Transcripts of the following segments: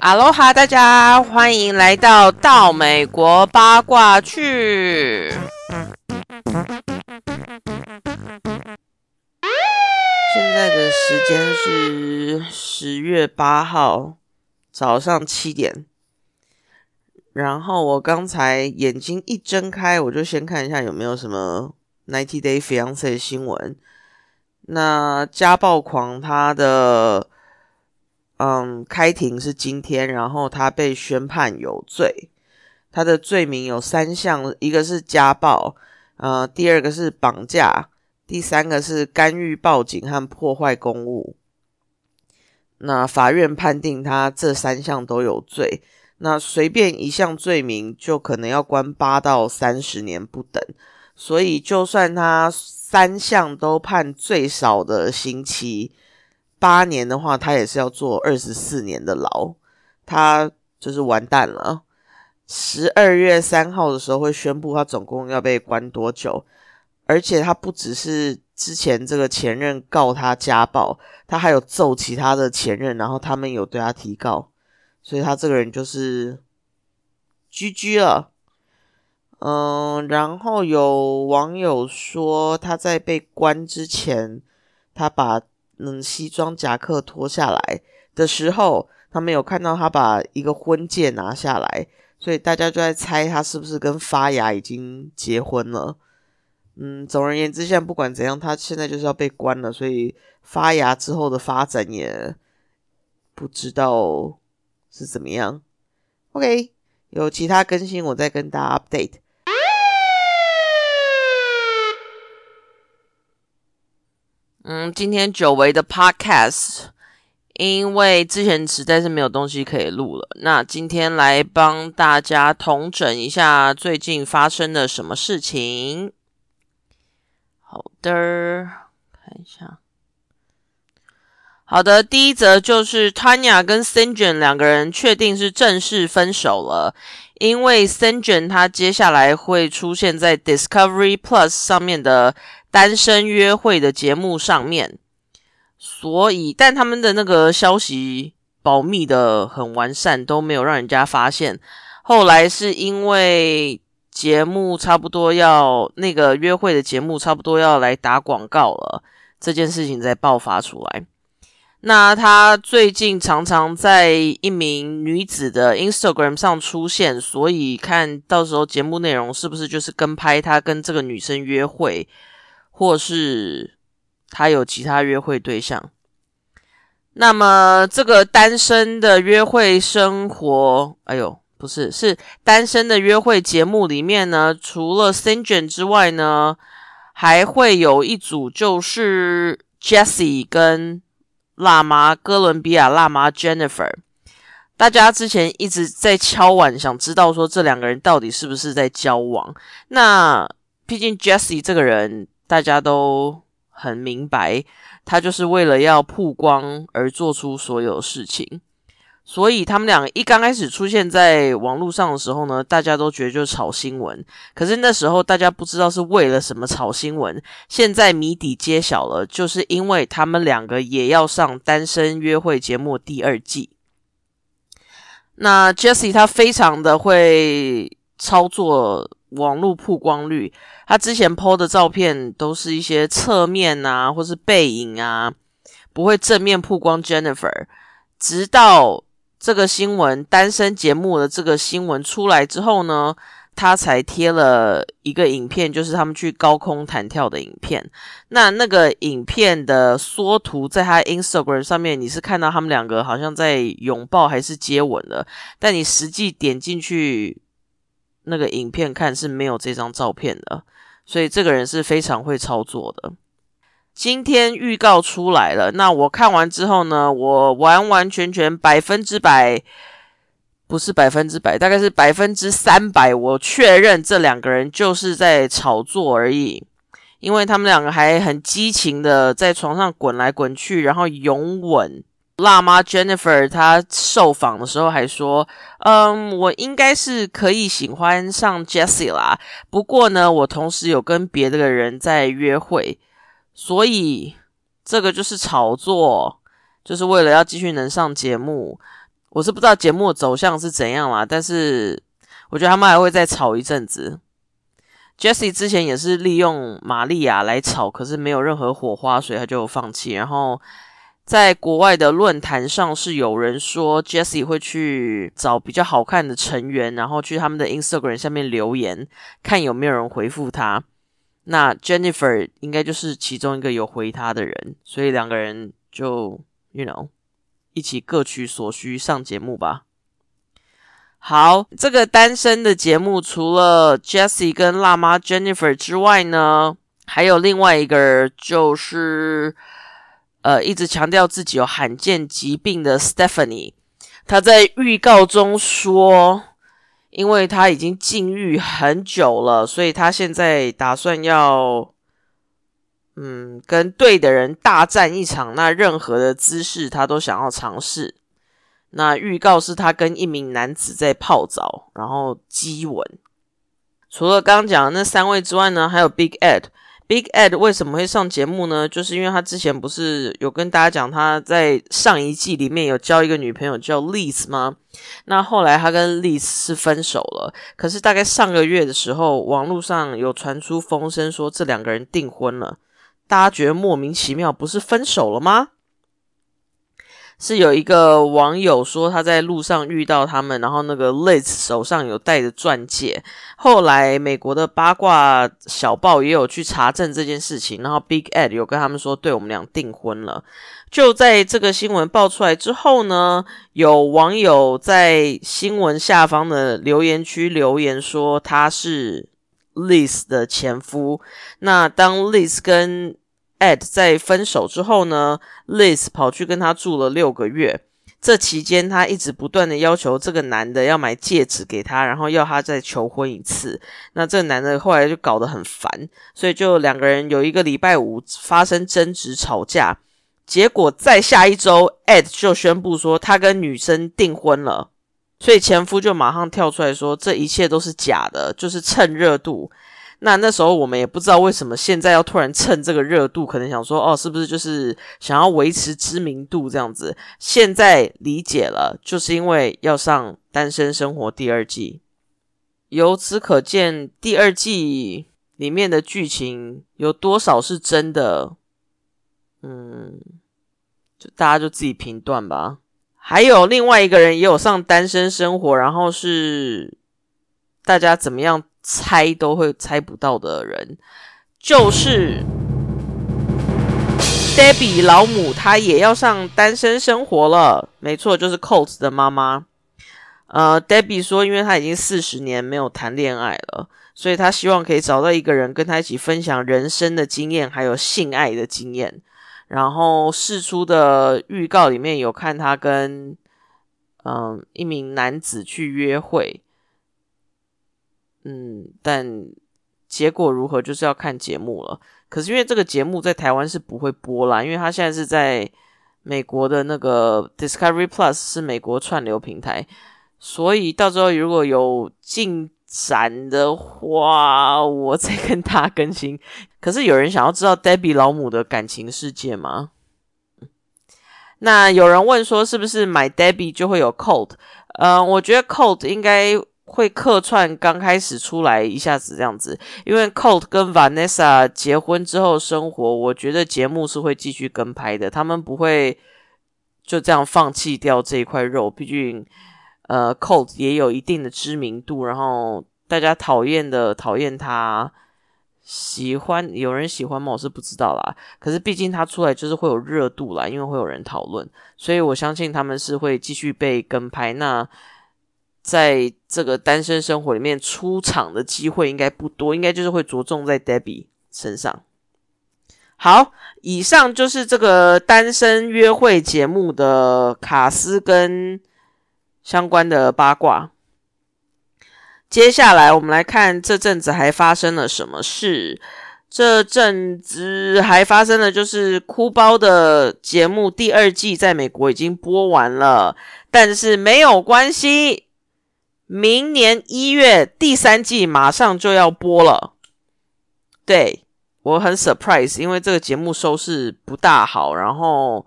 哈喽哈，大家欢迎来到到美国八卦去。现在的时间是十月八号早上七点。然后我刚才眼睛一睁开，我就先看一下有没有什么 ninety day fiance 的新闻。那家暴狂他的。嗯，开庭是今天，然后他被宣判有罪。他的罪名有三项，一个是家暴，呃，第二个是绑架，第三个是干预报警和破坏公务。那法院判定他这三项都有罪，那随便一项罪名就可能要关八到三十年不等。所以，就算他三项都判最少的刑期。八年的话，他也是要坐二十四年的牢，他就是完蛋了。十二月三号的时候会宣布他总共要被关多久，而且他不只是之前这个前任告他家暴，他还有揍其他的前任，然后他们有对他提告，所以他这个人就是居居了。嗯，然后有网友说他在被关之前，他把。嗯，西装夹克脱下来的时候，他们有看到他把一个婚戒拿下来，所以大家就在猜他是不是跟发芽已经结婚了。嗯，总而言之，现在不管怎样，他现在就是要被关了，所以发芽之后的发展也不知道是怎么样。OK，有其他更新，我再跟大家 update。嗯，今天久违的 podcast，因为之前实在是没有东西可以录了。那今天来帮大家统整一下最近发生的什么事情。好的，看一下。好的，第一则就是 Tanya 跟 s i n j e n 两个人确定是正式分手了，因为 s i n j e n 他接下来会出现在 Discovery Plus 上面的。单身约会的节目上面，所以但他们的那个消息保密的很完善，都没有让人家发现。后来是因为节目差不多要那个约会的节目差不多要来打广告了，这件事情才爆发出来。那他最近常常在一名女子的 Instagram 上出现，所以看到时候节目内容是不是就是跟拍他跟这个女生约会。或是他有其他约会对象，那么这个单身的约会生活，哎呦，不是，是单身的约会节目里面呢，除了 s i n g e n 之外呢，还会有一组就是 Jessie 跟辣妈哥伦比亚辣妈 Jennifer。大家之前一直在敲碗，想知道说这两个人到底是不是在交往。那毕竟 Jessie 这个人。大家都很明白，他就是为了要曝光而做出所有事情，所以他们两个一刚开始出现在网络上的时候呢，大家都觉得就是炒新闻。可是那时候大家不知道是为了什么炒新闻，现在谜底揭晓了，就是因为他们两个也要上《单身约会》节目第二季。那 Jesse 他非常的会操作。网络曝光率，他之前 PO 的照片都是一些侧面啊，或是背影啊，不会正面曝光 Jennifer。直到这个新闻单身节目的这个新闻出来之后呢，他才贴了一个影片，就是他们去高空弹跳的影片。那那个影片的缩图在他 Instagram 上面，你是看到他们两个好像在拥抱还是接吻的，但你实际点进去。那个影片看是没有这张照片的，所以这个人是非常会操作的。今天预告出来了，那我看完之后呢，我完完全全百分之百，不是百分之百，大概是百分之三百，我确认这两个人就是在炒作而已，因为他们两个还很激情的在床上滚来滚去，然后拥吻。辣妈 Jennifer 她受访的时候还说：“嗯，我应该是可以喜欢上 Jessie 啦。不过呢，我同时有跟别的人在约会，所以这个就是炒作，就是为了要继续能上节目。我是不知道节目的走向是怎样啦，但是我觉得他们还会再炒一阵子。Jessie 之前也是利用玛利亚来炒，可是没有任何火花，所以他就放弃。然后在国外的论坛上，是有人说 Jessie 会去找比较好看的成员，然后去他们的 Instagram 下面留言，看有没有人回复他。那 Jennifer 应该就是其中一个有回他的人，所以两个人就 You know。一起各取所需上节目吧。好，这个单身的节目除了 Jessie 跟辣妈 Jennifer 之外呢，还有另外一个就是呃一直强调自己有罕见疾病的 Stephanie。她在预告中说，因为她已经禁欲很久了，所以她现在打算要。嗯，跟对的人大战一场，那任何的姿势他都想要尝试。那预告是他跟一名男子在泡澡，然后激吻。除了刚刚讲的那三位之外呢，还有 Big Ed。Big Ed 为什么会上节目呢？就是因为他之前不是有跟大家讲他在上一季里面有交一个女朋友叫 Liz 吗？那后来他跟 Liz 是分手了。可是大概上个月的时候，网络上有传出风声说这两个人订婚了。大家觉得莫名其妙，不是分手了吗？是有一个网友说他在路上遇到他们，然后那个 Liz 手上有戴着钻戒。后来美国的八卦小报也有去查证这件事情，然后 Big Ed 有跟他们说，对我们俩订婚了。就在这个新闻爆出来之后呢，有网友在新闻下方的留言区留言说他是。Liz 的前夫，那当 Liz 跟 Ed 在分手之后呢，Liz 跑去跟他住了六个月。这期间，他一直不断的要求这个男的要买戒指给他，然后要他再求婚一次。那这个男的后来就搞得很烦，所以就两个人有一个礼拜五发生争执吵架。结果在下一周，Ed 就宣布说他跟女生订婚了。所以前夫就马上跳出来说，这一切都是假的，就是蹭热度。那那时候我们也不知道为什么现在要突然蹭这个热度，可能想说，哦，是不是就是想要维持知名度这样子？现在理解了，就是因为要上《单身生活》第二季。由此可见，第二季里面的剧情有多少是真的？嗯，就大家就自己评断吧。还有另外一个人也有上单身生活，然后是大家怎么样猜都会猜不到的人，就是 Debbie 老母，她也要上单身生活了。没错，就是 Colt 的妈妈。呃，Debbie 说，因为她已经四十年没有谈恋爱了，所以她希望可以找到一个人跟她一起分享人生的经验，还有性爱的经验。然后释出的预告里面有看他跟嗯一名男子去约会，嗯，但结果如何就是要看节目了。可是因为这个节目在台湾是不会播啦，因为他现在是在美国的那个 Discovery Plus 是美国串流平台，所以到时候如果有进。展的话，我再跟他更新。可是有人想要知道 Debbie 老母的感情世界吗？那有人问说，是不是买 Debbie 就会有 Cold？嗯，我觉得 Cold 应该会客串刚开始出来一下子这样子，因为 Cold 跟 Vanessa 结婚之后生活，我觉得节目是会继续跟拍的，他们不会就这样放弃掉这一块肉，毕竟。呃，Colt 也有一定的知名度，然后大家讨厌的讨厌他，喜欢有人喜欢吗？我是不知道啦。可是毕竟他出来就是会有热度啦，因为会有人讨论，所以我相信他们是会继续被跟拍。那在这个单身生活里面出场的机会应该不多，应该就是会着重在 Debbie 身上。好，以上就是这个单身约会节目的卡斯跟。相关的八卦，接下来我们来看这阵子还发生了什么事。这阵子还发生了，就是哭包的节目第二季在美国已经播完了，但是没有关系，明年一月第三季马上就要播了。对我很 surprise，因为这个节目收视不大好，然后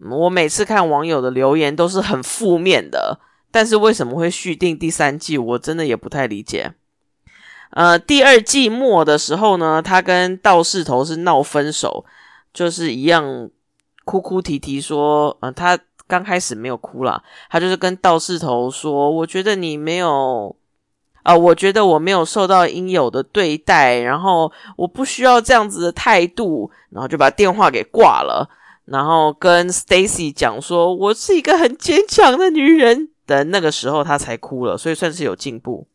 我每次看网友的留言都是很负面的，但是为什么会续订第三季，我真的也不太理解。呃，第二季末的时候呢，他跟道士头是闹分手，就是一样哭哭啼啼说，呃，他刚开始没有哭啦，他就是跟道士头说，我觉得你没有。啊，我觉得我没有受到应有的对待，然后我不需要这样子的态度，然后就把电话给挂了，然后跟 Stacy 讲说，我是一个很坚强的女人的那个时候，她才哭了，所以算是有进步。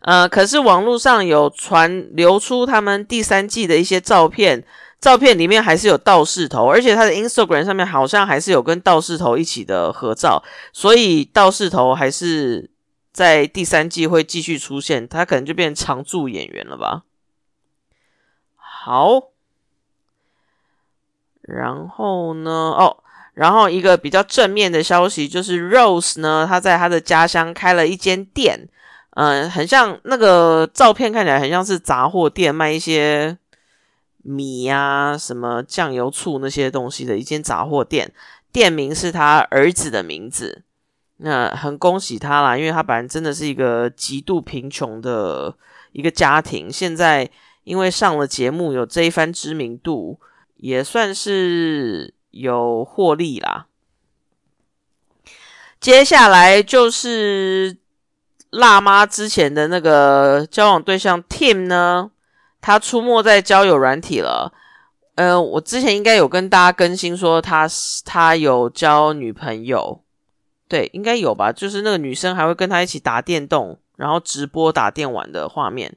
呃，可是网络上有传流出他们第三季的一些照片，照片里面还是有道士头，而且他的 Instagram 上面好像还是有跟道士头一起的合照，所以道士头还是。在第三季会继续出现，他可能就变常驻演员了吧。好，然后呢？哦，然后一个比较正面的消息就是 Rose 呢，他在他的家乡开了一间店，嗯，很像那个照片看起来很像是杂货店，卖一些米呀、什么酱油、醋那些东西的一间杂货店，店名是他儿子的名字。那很恭喜他啦，因为他本来真的是一个极度贫穷的一个家庭，现在因为上了节目，有这一番知名度，也算是有获利啦。接下来就是辣妈之前的那个交往对象 Tim 呢，他出没在交友软体了。呃，我之前应该有跟大家更新说，他他有交女朋友。对，应该有吧。就是那个女生还会跟他一起打电动，然后直播打电玩的画面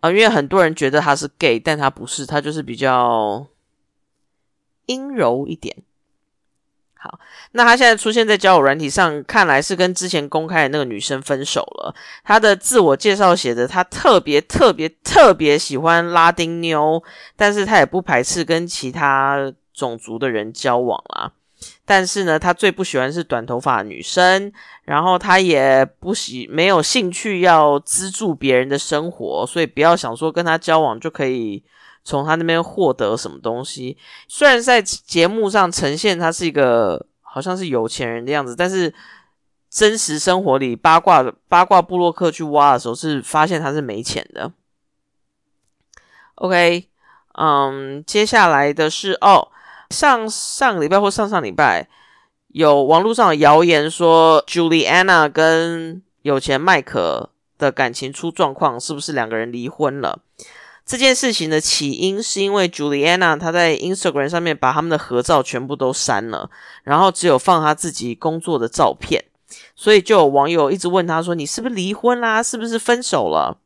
啊。因为很多人觉得他是 gay，但他不是，他就是比较阴柔一点。好，那他现在出现在交友软体上，看来是跟之前公开的那个女生分手了。他的自我介绍写的，他特别特别特别喜欢拉丁妞，但是他也不排斥跟其他种族的人交往啦。但是呢，他最不喜欢是短头发女生，然后他也不喜没有兴趣要资助别人的生活，所以不要想说跟他交往就可以从他那边获得什么东西。虽然在节目上呈现他是一个好像是有钱人的样子，但是真实生活里八卦八卦布洛克去挖的时候是发现他是没钱的。OK，嗯，接下来的是哦。上上礼拜或上上礼拜，有网络上谣言说，Juliana 跟有钱麦克的感情出状况，是不是两个人离婚了？这件事情的起因是因为 Juliana 她在 Instagram 上面把他们的合照全部都删了，然后只有放他自己工作的照片，所以就有网友一直问他说：“你是不是离婚啦？是不是分手了？”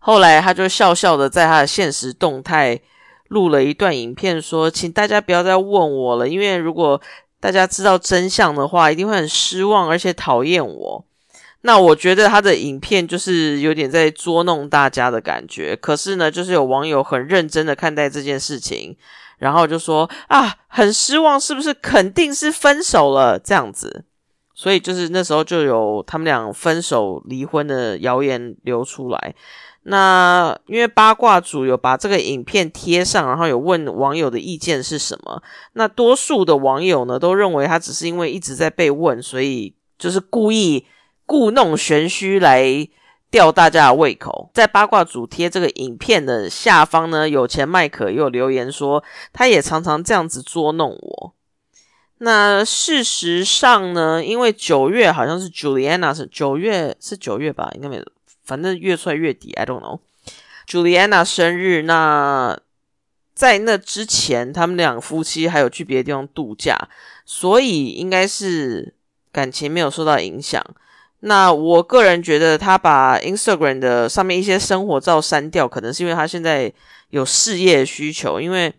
后来他就笑笑的在他的现实动态。录了一段影片，说：“请大家不要再问我了，因为如果大家知道真相的话，一定会很失望，而且讨厌我。”那我觉得他的影片就是有点在捉弄大家的感觉。可是呢，就是有网友很认真的看待这件事情，然后就说：“啊，很失望，是不是？肯定是分手了这样子。”所以就是那时候就有他们俩分手、离婚的谣言流出来。那因为八卦组有把这个影片贴上，然后有问网友的意见是什么？那多数的网友呢都认为他只是因为一直在被问，所以就是故意故弄玄虚来吊大家的胃口。在八卦主贴这个影片的下方呢，有钱麦克又留言说，他也常常这样子捉弄我。那事实上呢，因为九月好像是 Juliana 是九月是九月吧，应该没有。反正越出来月底，I don't know。Juliana 生日，那在那之前，他们两夫妻还有去别的地方度假，所以应该是感情没有受到影响。那我个人觉得，他把 Instagram 的上面一些生活照删掉，可能是因为他现在有事业需求，因为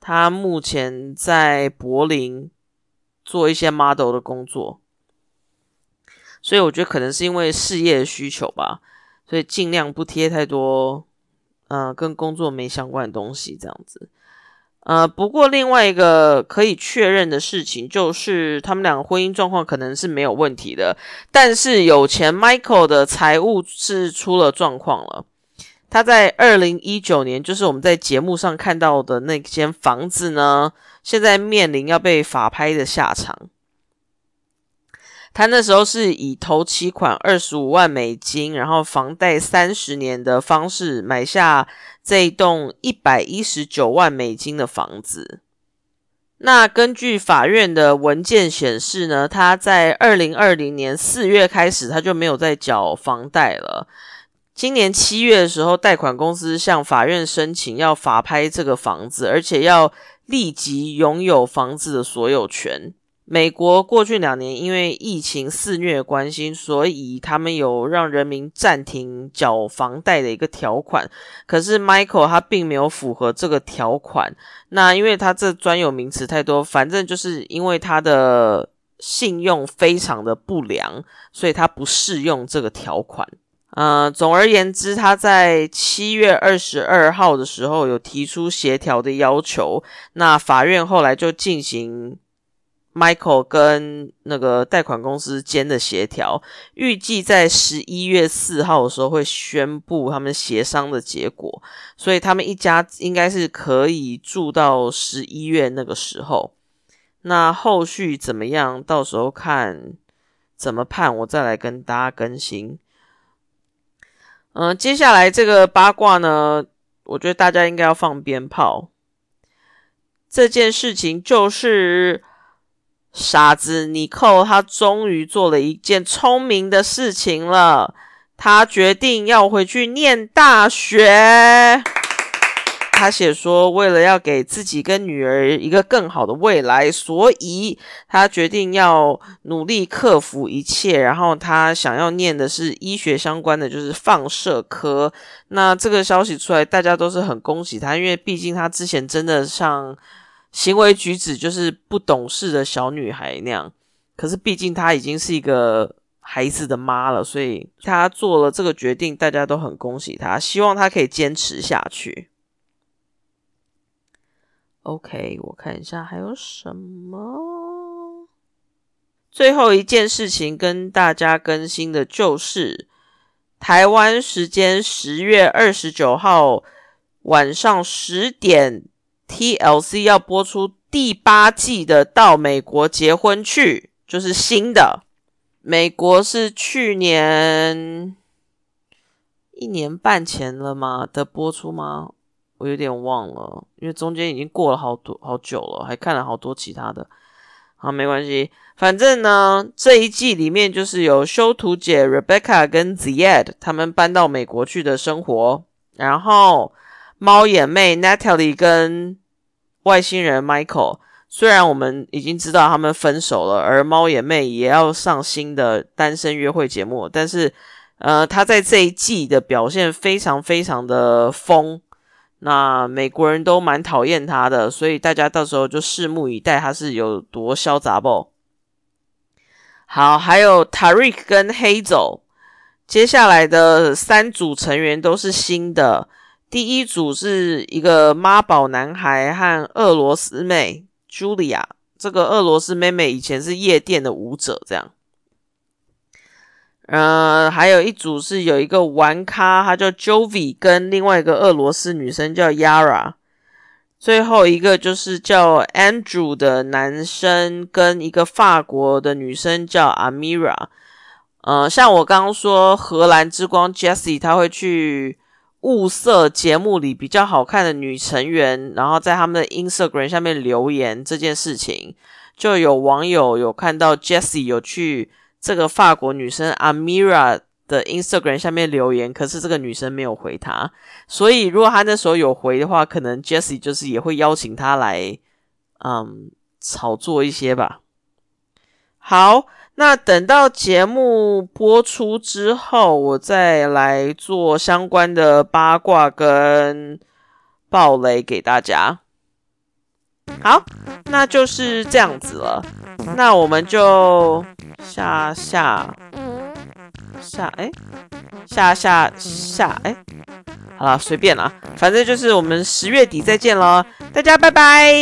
他目前在柏林做一些 model 的工作，所以我觉得可能是因为事业需求吧。所以尽量不贴太多，嗯，跟工作没相关的东西，这样子。呃，不过另外一个可以确认的事情就是，他们两个婚姻状况可能是没有问题的，但是有钱 Michael 的财务是出了状况了。他在二零一九年，就是我们在节目上看到的那间房子呢，现在面临要被法拍的下场。他那时候是以头期款二十五万美金，然后房贷三十年的方式买下这一栋一百一十九万美金的房子。那根据法院的文件显示呢，他在二零二零年四月开始他就没有再缴房贷了。今年七月的时候，贷款公司向法院申请要法拍这个房子，而且要立即拥有房子的所有权。美国过去两年因为疫情肆虐关系，所以他们有让人民暂停缴房贷的一个条款。可是 Michael 他并没有符合这个条款。那因为他这专有名词太多，反正就是因为他的信用非常的不良，所以他不适用这个条款。呃，总而言之，他在七月二十二号的时候有提出协调的要求。那法院后来就进行。Michael 跟那个贷款公司间的协调，预计在十一月四号的时候会宣布他们协商的结果，所以他们一家应该是可以住到十一月那个时候。那后续怎么样？到时候看怎么判，我再来跟大家更新。嗯，接下来这个八卦呢，我觉得大家应该要放鞭炮。这件事情就是。傻子尼寇，他终于做了一件聪明的事情了。他决定要回去念大学。他写说，为了要给自己跟女儿一个更好的未来，所以他决定要努力克服一切。然后他想要念的是医学相关的，就是放射科。那这个消息出来，大家都是很恭喜他，因为毕竟他之前真的像。行为举止就是不懂事的小女孩那样，可是毕竟她已经是一个孩子的妈了，所以她做了这个决定，大家都很恭喜她，希望她可以坚持下去。OK，我看一下还有什么。最后一件事情跟大家更新的就是，台湾时间十月二十九号晚上十点。TLC 要播出第八季的《到美国结婚去》，就是新的。美国是去年一年半前了吗的播出吗？我有点忘了，因为中间已经过了好多好久了，还看了好多其他的。好，没关系，反正呢，这一季里面就是有修图姐 Rebecca 跟 Ziad 他们搬到美国去的生活，然后猫眼妹 Natalie 跟外星人 Michael，虽然我们已经知道他们分手了，而猫眼妹也要上新的单身约会节目，但是，呃，他在这一季的表现非常非常的疯，那美国人都蛮讨厌他的，所以大家到时候就拭目以待，他是有多潇洒不？好，还有 Tariq 跟 Hazel，接下来的三组成员都是新的。第一组是一个妈宝男孩和俄罗斯妹 Julia，这个俄罗斯妹妹以前是夜店的舞者，这样。呃，还有一组是有一个玩咖，他叫 Jovi，跟另外一个俄罗斯女生叫 Yara。最后一个就是叫 Andrew 的男生，跟一个法国的女生叫 Amira。呃，像我刚刚说荷兰之光 Jessie，他会去。物色节目里比较好看的女成员，然后在他们的 Instagram 下面留言这件事情，就有网友有看到 Jessie 有去这个法国女生 Amira 的 Instagram 下面留言，可是这个女生没有回他，所以如果他那时候有回的话，可能 Jessie 就是也会邀请他来，嗯，炒作一些吧。好。那等到节目播出之后，我再来做相关的八卦跟爆雷给大家。好，那就是这样子了。那我们就下下下，哎，下下下，哎，好了，随便了，反正就是我们十月底再见喽，大家拜拜。